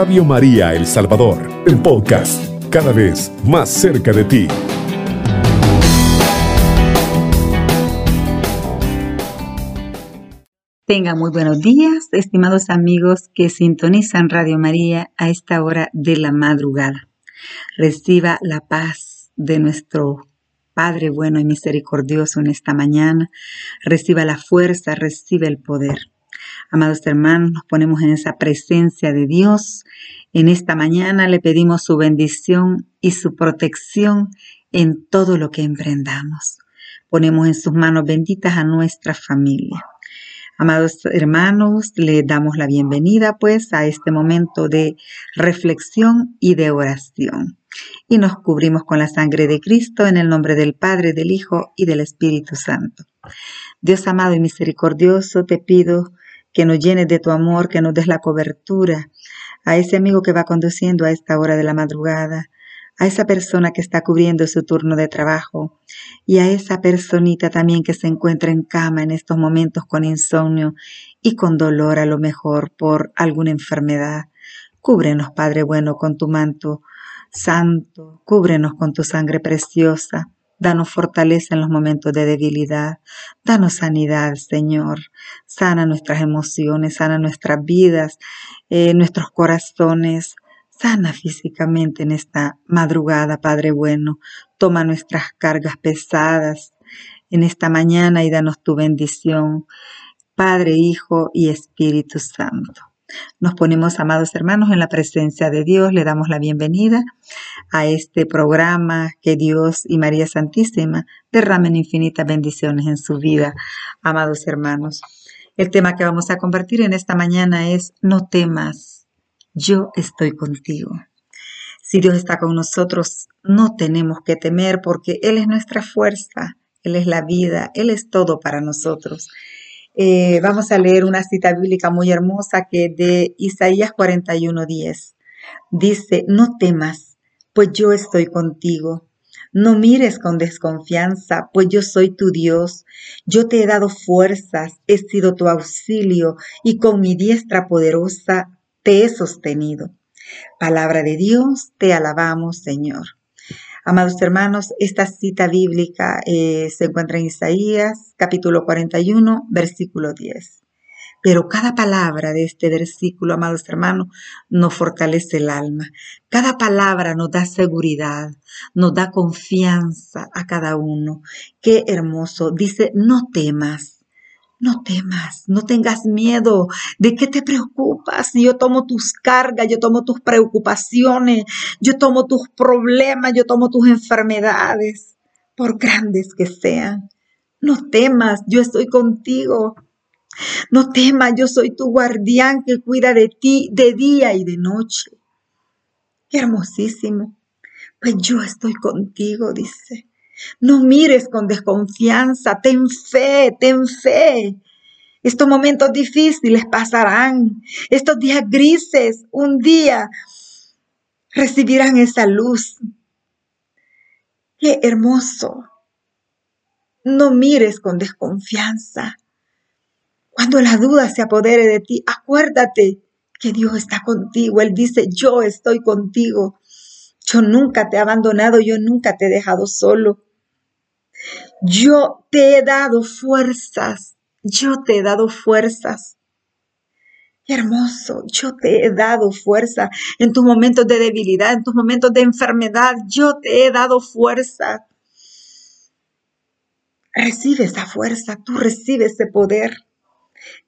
Radio María El Salvador, el podcast, cada vez más cerca de ti. Tengan muy buenos días, estimados amigos que sintonizan Radio María a esta hora de la madrugada. Reciba la paz de nuestro Padre bueno y misericordioso en esta mañana. Reciba la fuerza, recibe el poder. Amados hermanos, nos ponemos en esa presencia de Dios. En esta mañana le pedimos su bendición y su protección en todo lo que emprendamos. Ponemos en sus manos benditas a nuestra familia. Amados hermanos, le damos la bienvenida pues a este momento de reflexión y de oración. Y nos cubrimos con la sangre de Cristo en el nombre del Padre, del Hijo y del Espíritu Santo. Dios amado y misericordioso, te pido que nos llenes de tu amor, que nos des la cobertura a ese amigo que va conduciendo a esta hora de la madrugada, a esa persona que está cubriendo su turno de trabajo y a esa personita también que se encuentra en cama en estos momentos con insomnio y con dolor a lo mejor por alguna enfermedad. Cúbrenos, Padre bueno, con tu manto santo, cúbrenos con tu sangre preciosa. Danos fortaleza en los momentos de debilidad. Danos sanidad, Señor. Sana nuestras emociones, sana nuestras vidas, eh, nuestros corazones. Sana físicamente en esta madrugada, Padre bueno. Toma nuestras cargas pesadas en esta mañana y danos tu bendición, Padre, Hijo y Espíritu Santo. Nos ponemos, amados hermanos, en la presencia de Dios. Le damos la bienvenida a este programa que Dios y María Santísima derramen infinitas bendiciones en su vida, amados hermanos. El tema que vamos a compartir en esta mañana es No temas yo estoy contigo. Si Dios está con nosotros, no tenemos que temer porque Él es nuestra fuerza, Él es la vida, Él es todo para nosotros. Eh, vamos a leer una cita bíblica muy hermosa que de Isaías 41:10. Dice, no temas, pues yo estoy contigo. No mires con desconfianza, pues yo soy tu Dios. Yo te he dado fuerzas, he sido tu auxilio, y con mi diestra poderosa te he sostenido. Palabra de Dios, te alabamos, Señor. Amados hermanos, esta cita bíblica eh, se encuentra en Isaías capítulo 41, versículo 10. Pero cada palabra de este versículo, amados hermanos, nos fortalece el alma. Cada palabra nos da seguridad, nos da confianza a cada uno. Qué hermoso. Dice, no temas no temas, no tengas miedo. ¿De qué te preocupas? Yo tomo tus cargas, yo tomo tus preocupaciones, yo tomo tus problemas, yo tomo tus enfermedades, por grandes que sean. No temas, yo estoy contigo. No temas, yo soy tu guardián que cuida de ti de día y de noche. Hermosísimo. Pues yo estoy contigo, dice. No mires con desconfianza, ten fe, ten fe. Estos momentos difíciles pasarán. Estos días grises, un día recibirán esa luz. Qué hermoso. No mires con desconfianza. Cuando la duda se apodere de ti, acuérdate que Dios está contigo. Él dice, yo estoy contigo. Yo nunca te he abandonado, yo nunca te he dejado solo. Yo te he dado fuerzas, yo te he dado fuerzas. Hermoso, yo te he dado fuerza en tus momentos de debilidad, en tus momentos de enfermedad, yo te he dado fuerza. Recibe esa fuerza, tú recibes ese poder.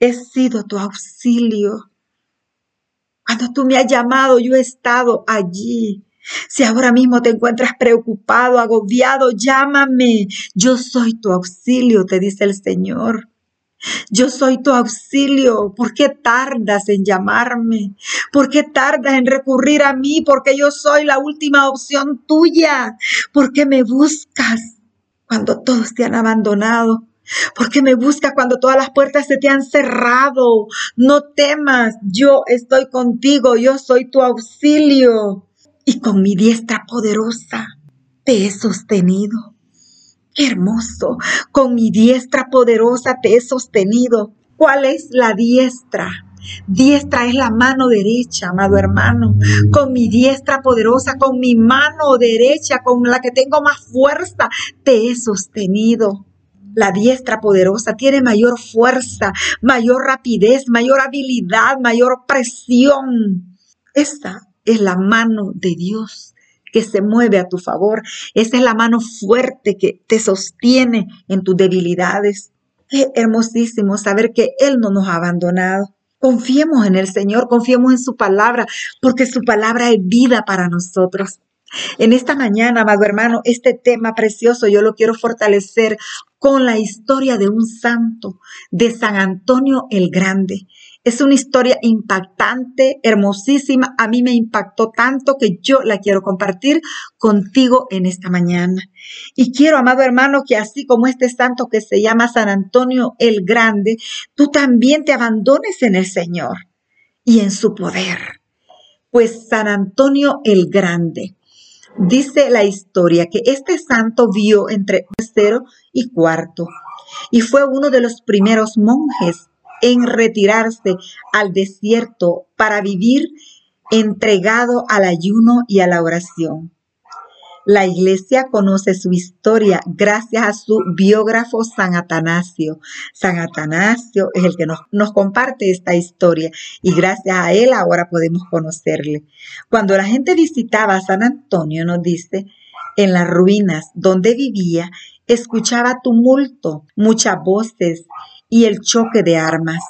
He sido tu auxilio. Cuando tú me has llamado, yo he estado allí. Si ahora mismo te encuentras preocupado, agobiado, llámame. Yo soy tu auxilio, te dice el Señor. Yo soy tu auxilio. ¿Por qué tardas en llamarme? ¿Por qué tardas en recurrir a mí? Porque yo soy la última opción tuya. ¿Por qué me buscas cuando todos te han abandonado? ¿Por qué me buscas cuando todas las puertas se te han cerrado? No temas, yo estoy contigo, yo soy tu auxilio y con mi diestra poderosa te he sostenido. Hermoso, con mi diestra poderosa te he sostenido. ¿Cuál es la diestra? Diestra es la mano derecha, amado hermano. Con mi diestra poderosa, con mi mano derecha, con la que tengo más fuerza, te he sostenido. La diestra poderosa tiene mayor fuerza, mayor rapidez, mayor habilidad, mayor presión. Esta es la mano de Dios que se mueve a tu favor. Esa es la mano fuerte que te sostiene en tus debilidades. Es hermosísimo saber que Él no nos ha abandonado. Confiemos en el Señor, confiemos en su palabra, porque su palabra es vida para nosotros. En esta mañana, amado hermano, este tema precioso yo lo quiero fortalecer con la historia de un santo, de San Antonio el Grande. Es una historia impactante, hermosísima. A mí me impactó tanto que yo la quiero compartir contigo en esta mañana. Y quiero, amado hermano, que así como este santo que se llama San Antonio el Grande, tú también te abandones en el Señor y en su poder. Pues San Antonio el Grande, dice la historia que este santo vio entre tercero y cuarto y fue uno de los primeros monjes en retirarse al desierto para vivir entregado al ayuno y a la oración. La iglesia conoce su historia gracias a su biógrafo San Atanasio. San Atanasio es el que nos, nos, comparte esta historia y gracias a él ahora podemos conocerle. Cuando la gente visitaba a San Antonio, nos dice, en las ruinas donde vivía, escuchaba tumulto, muchas voces y el choque de armas.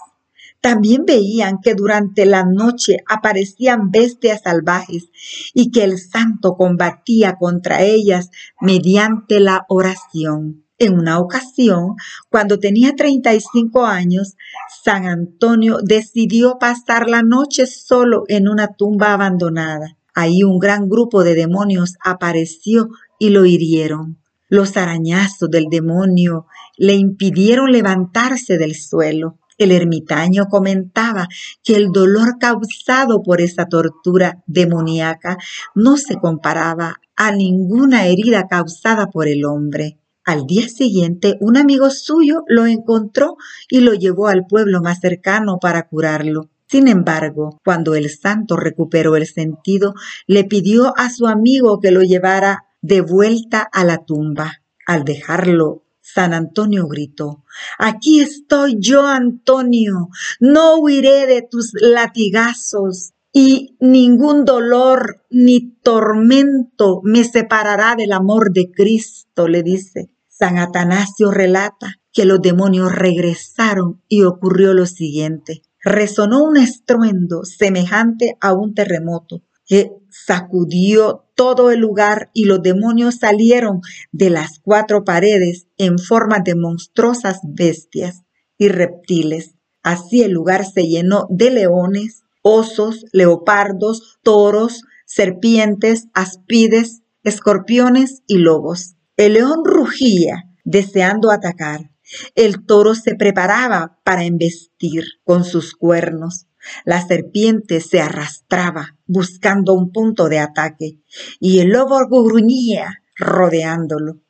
También veían que durante la noche aparecían bestias salvajes y que el santo combatía contra ellas mediante la oración. En una ocasión, cuando tenía 35 años, San Antonio decidió pasar la noche solo en una tumba abandonada. Ahí un gran grupo de demonios apareció y lo hirieron. Los arañazos del demonio le impidieron levantarse del suelo. El ermitaño comentaba que el dolor causado por esa tortura demoníaca no se comparaba a ninguna herida causada por el hombre. Al día siguiente, un amigo suyo lo encontró y lo llevó al pueblo más cercano para curarlo. Sin embargo, cuando el santo recuperó el sentido, le pidió a su amigo que lo llevara de vuelta a la tumba. Al dejarlo, San Antonio gritó, Aquí estoy yo, Antonio, no huiré de tus latigazos y ningún dolor ni tormento me separará del amor de Cristo, le dice. San Atanasio relata que los demonios regresaron y ocurrió lo siguiente. Resonó un estruendo semejante a un terremoto que sacudió todo el lugar y los demonios salieron de las cuatro paredes en forma de monstruosas bestias y reptiles. Así el lugar se llenó de leones, osos, leopardos, toros, serpientes, aspides, escorpiones y lobos. El león rugía, deseando atacar. El toro se preparaba para embestir con sus cuernos. La serpiente se arrastraba buscando un punto de ataque y el lobo gruñía rodeándolo.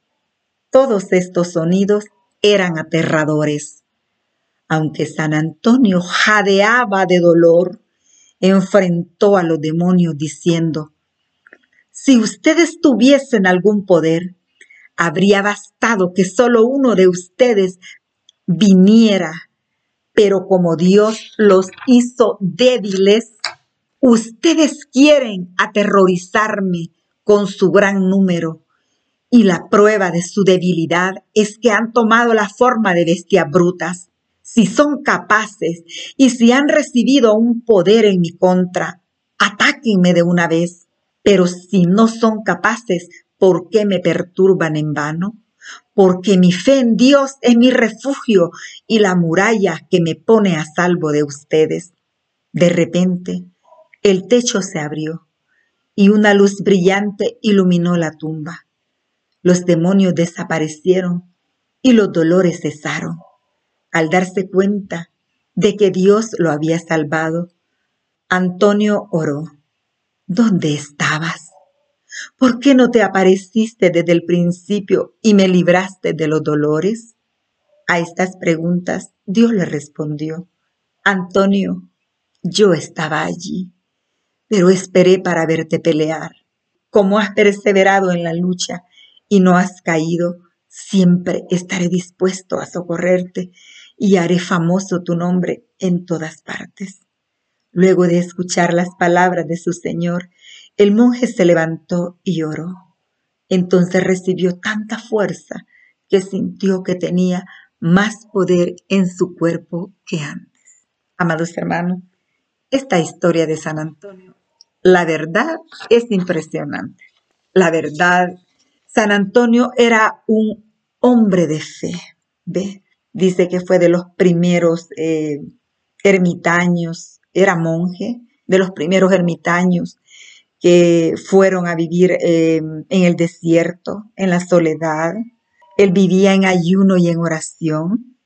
Todos estos sonidos eran aterradores. Aunque San Antonio jadeaba de dolor, enfrentó a los demonios diciendo, si ustedes tuviesen algún poder, habría bastado que solo uno de ustedes viniera pero como Dios los hizo débiles, ustedes quieren aterrorizarme con su gran número. Y la prueba de su debilidad es que han tomado la forma de bestias brutas. Si son capaces y si han recibido un poder en mi contra, atáquenme de una vez. Pero si no son capaces, ¿por qué me perturban en vano? Porque mi fe en Dios es mi refugio y la muralla que me pone a salvo de ustedes. De repente, el techo se abrió y una luz brillante iluminó la tumba. Los demonios desaparecieron y los dolores cesaron. Al darse cuenta de que Dios lo había salvado, Antonio oró. ¿Dónde estabas? ¿Por qué no te apareciste desde el principio y me libraste de los dolores? A estas preguntas Dios le respondió, Antonio, Yo estaba allí, pero esperé para verte pelear. Como has perseverado en la lucha y no has caído, siempre estaré dispuesto a socorrerte y haré famoso tu nombre en todas partes. Luego de escuchar las palabras de su Señor, el monje se levantó y oró. Entonces recibió tanta fuerza que sintió que tenía más poder en su cuerpo que antes. Amados hermanos, esta historia de San Antonio, la verdad es impresionante. La verdad, San Antonio era un hombre de fe. ¿Ve? Dice que fue de los primeros eh, ermitaños, era monje, de los primeros ermitaños que fueron a vivir eh, en el desierto, en la soledad. Él vivía en ayuno y en oración.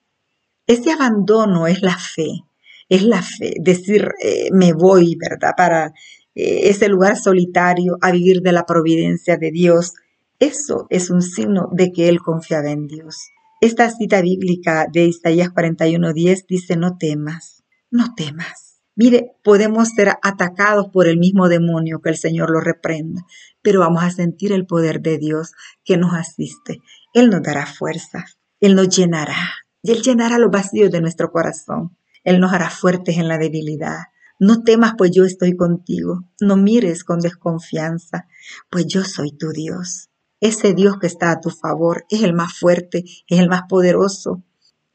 Ese abandono es la fe, es la fe, decir, eh, me voy, ¿verdad? Para ese lugar solitario a vivir de la providencia de Dios. Eso es un signo de que él confiaba en Dios. Esta cita bíblica de Isaías 41:10 dice, no temas, no temas. Mire, podemos ser atacados por el mismo demonio, que el Señor lo reprenda, pero vamos a sentir el poder de Dios que nos asiste. Él nos dará fuerza, Él nos llenará, y Él llenará los vacíos de nuestro corazón. Él nos hará fuertes en la debilidad. No temas, pues yo estoy contigo. No mires con desconfianza, pues yo soy tu Dios. Ese Dios que está a tu favor es el más fuerte, es el más poderoso.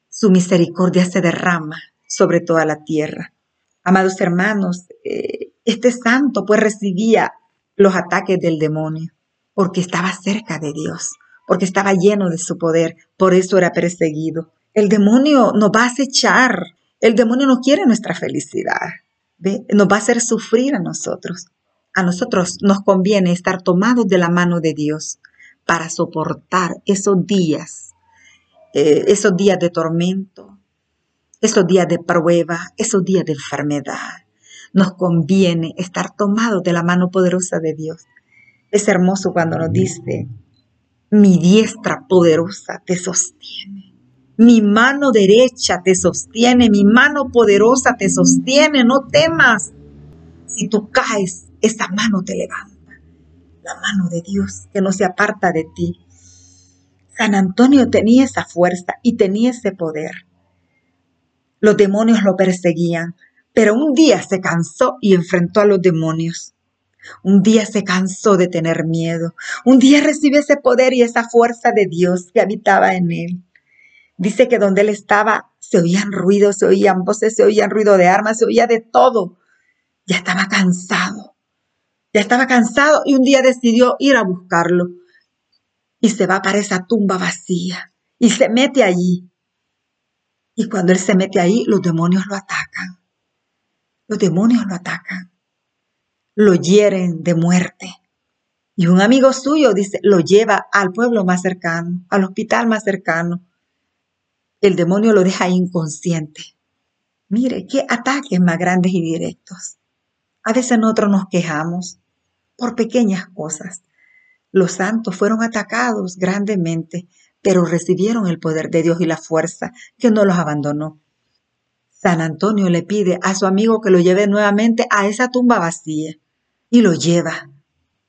Su misericordia se derrama sobre toda la tierra. Amados hermanos, eh, este santo pues recibía los ataques del demonio porque estaba cerca de Dios, porque estaba lleno de su poder, por eso era perseguido. El demonio nos va a acechar, el demonio no quiere nuestra felicidad, nos va a hacer sufrir a nosotros. A nosotros nos conviene estar tomados de la mano de Dios, para soportar esos días, eh, esos días de tormento, esos días de prueba, esos días de enfermedad. Nos conviene estar tomados de la mano poderosa de Dios. Es hermoso cuando nos dice, mi diestra poderosa te sostiene. Mi mano derecha te sostiene, mi mano poderosa te sostiene, no temas. Si tú caes, esa mano te levanta la mano de Dios que no se aparta de ti. San Antonio tenía esa fuerza y tenía ese poder. Los demonios lo perseguían, pero un día se cansó y enfrentó a los demonios. Un día se cansó de tener miedo. Un día recibió ese poder y esa fuerza de Dios que habitaba en él. Dice que donde él estaba se oían ruidos, se oían voces, se oían ruido de armas, se oía de todo. Ya estaba cansado. Ya estaba cansado y un día decidió ir a buscarlo. Y se va para esa tumba vacía y se mete allí. Y cuando él se mete ahí, los demonios lo atacan. Los demonios lo atacan. Lo hieren de muerte. Y un amigo suyo dice, lo lleva al pueblo más cercano, al hospital más cercano. El demonio lo deja inconsciente. Mire, qué ataques más grandes y directos. A veces nosotros nos quejamos por pequeñas cosas. Los santos fueron atacados grandemente, pero recibieron el poder de Dios y la fuerza que no los abandonó. San Antonio le pide a su amigo que lo lleve nuevamente a esa tumba vacía y lo lleva,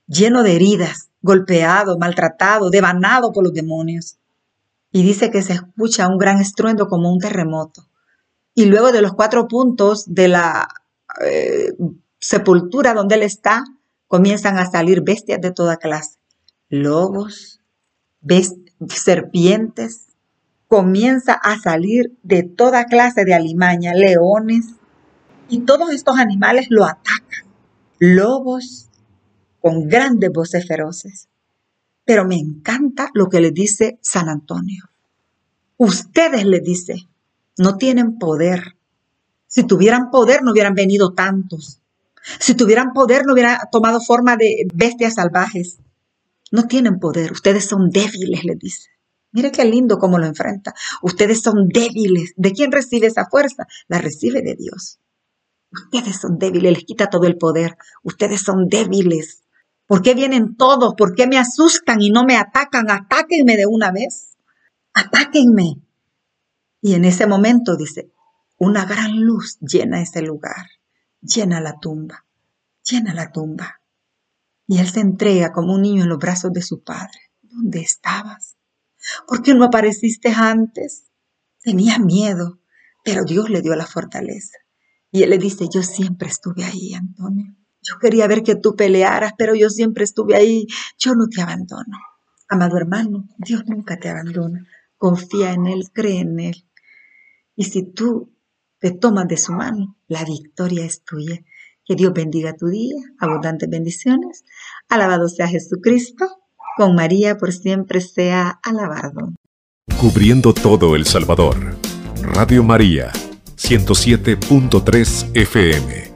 lleno de heridas, golpeado, maltratado, devanado por los demonios. Y dice que se escucha un gran estruendo como un terremoto. Y luego de los cuatro puntos de la eh, sepultura donde él está, comienzan a salir bestias de toda clase, lobos, serpientes, comienza a salir de toda clase de alimaña, leones, y todos estos animales lo atacan, lobos con grandes voces feroces. Pero me encanta lo que le dice San Antonio. Ustedes, le dice, no tienen poder. Si tuvieran poder no hubieran venido tantos. Si tuvieran poder, no hubieran tomado forma de bestias salvajes. No tienen poder, ustedes son débiles, les dice. Mire qué lindo cómo lo enfrenta. Ustedes son débiles. ¿De quién recibe esa fuerza? La recibe de Dios. Ustedes son débiles, les quita todo el poder. Ustedes son débiles. ¿Por qué vienen todos? ¿Por qué me asustan y no me atacan? Atáquenme de una vez. Atáquenme. Y en ese momento dice, una gran luz llena ese lugar llena la tumba, llena la tumba. Y él se entrega como un niño en los brazos de su padre. ¿Dónde estabas? ¿Por qué no apareciste antes? Tenía miedo, pero Dios le dio la fortaleza. Y él le dice, yo siempre estuve ahí, Antonio. Yo quería ver que tú pelearas, pero yo siempre estuve ahí. Yo no te abandono. Amado hermano, Dios nunca te abandona. Confía en Él, cree en Él. Y si tú te tomas de su mano, la victoria es tuya. Que Dios bendiga tu día, abundantes bendiciones. Alabado sea Jesucristo, con María por siempre sea alabado. Cubriendo todo El Salvador. Radio María, 107.3 FM.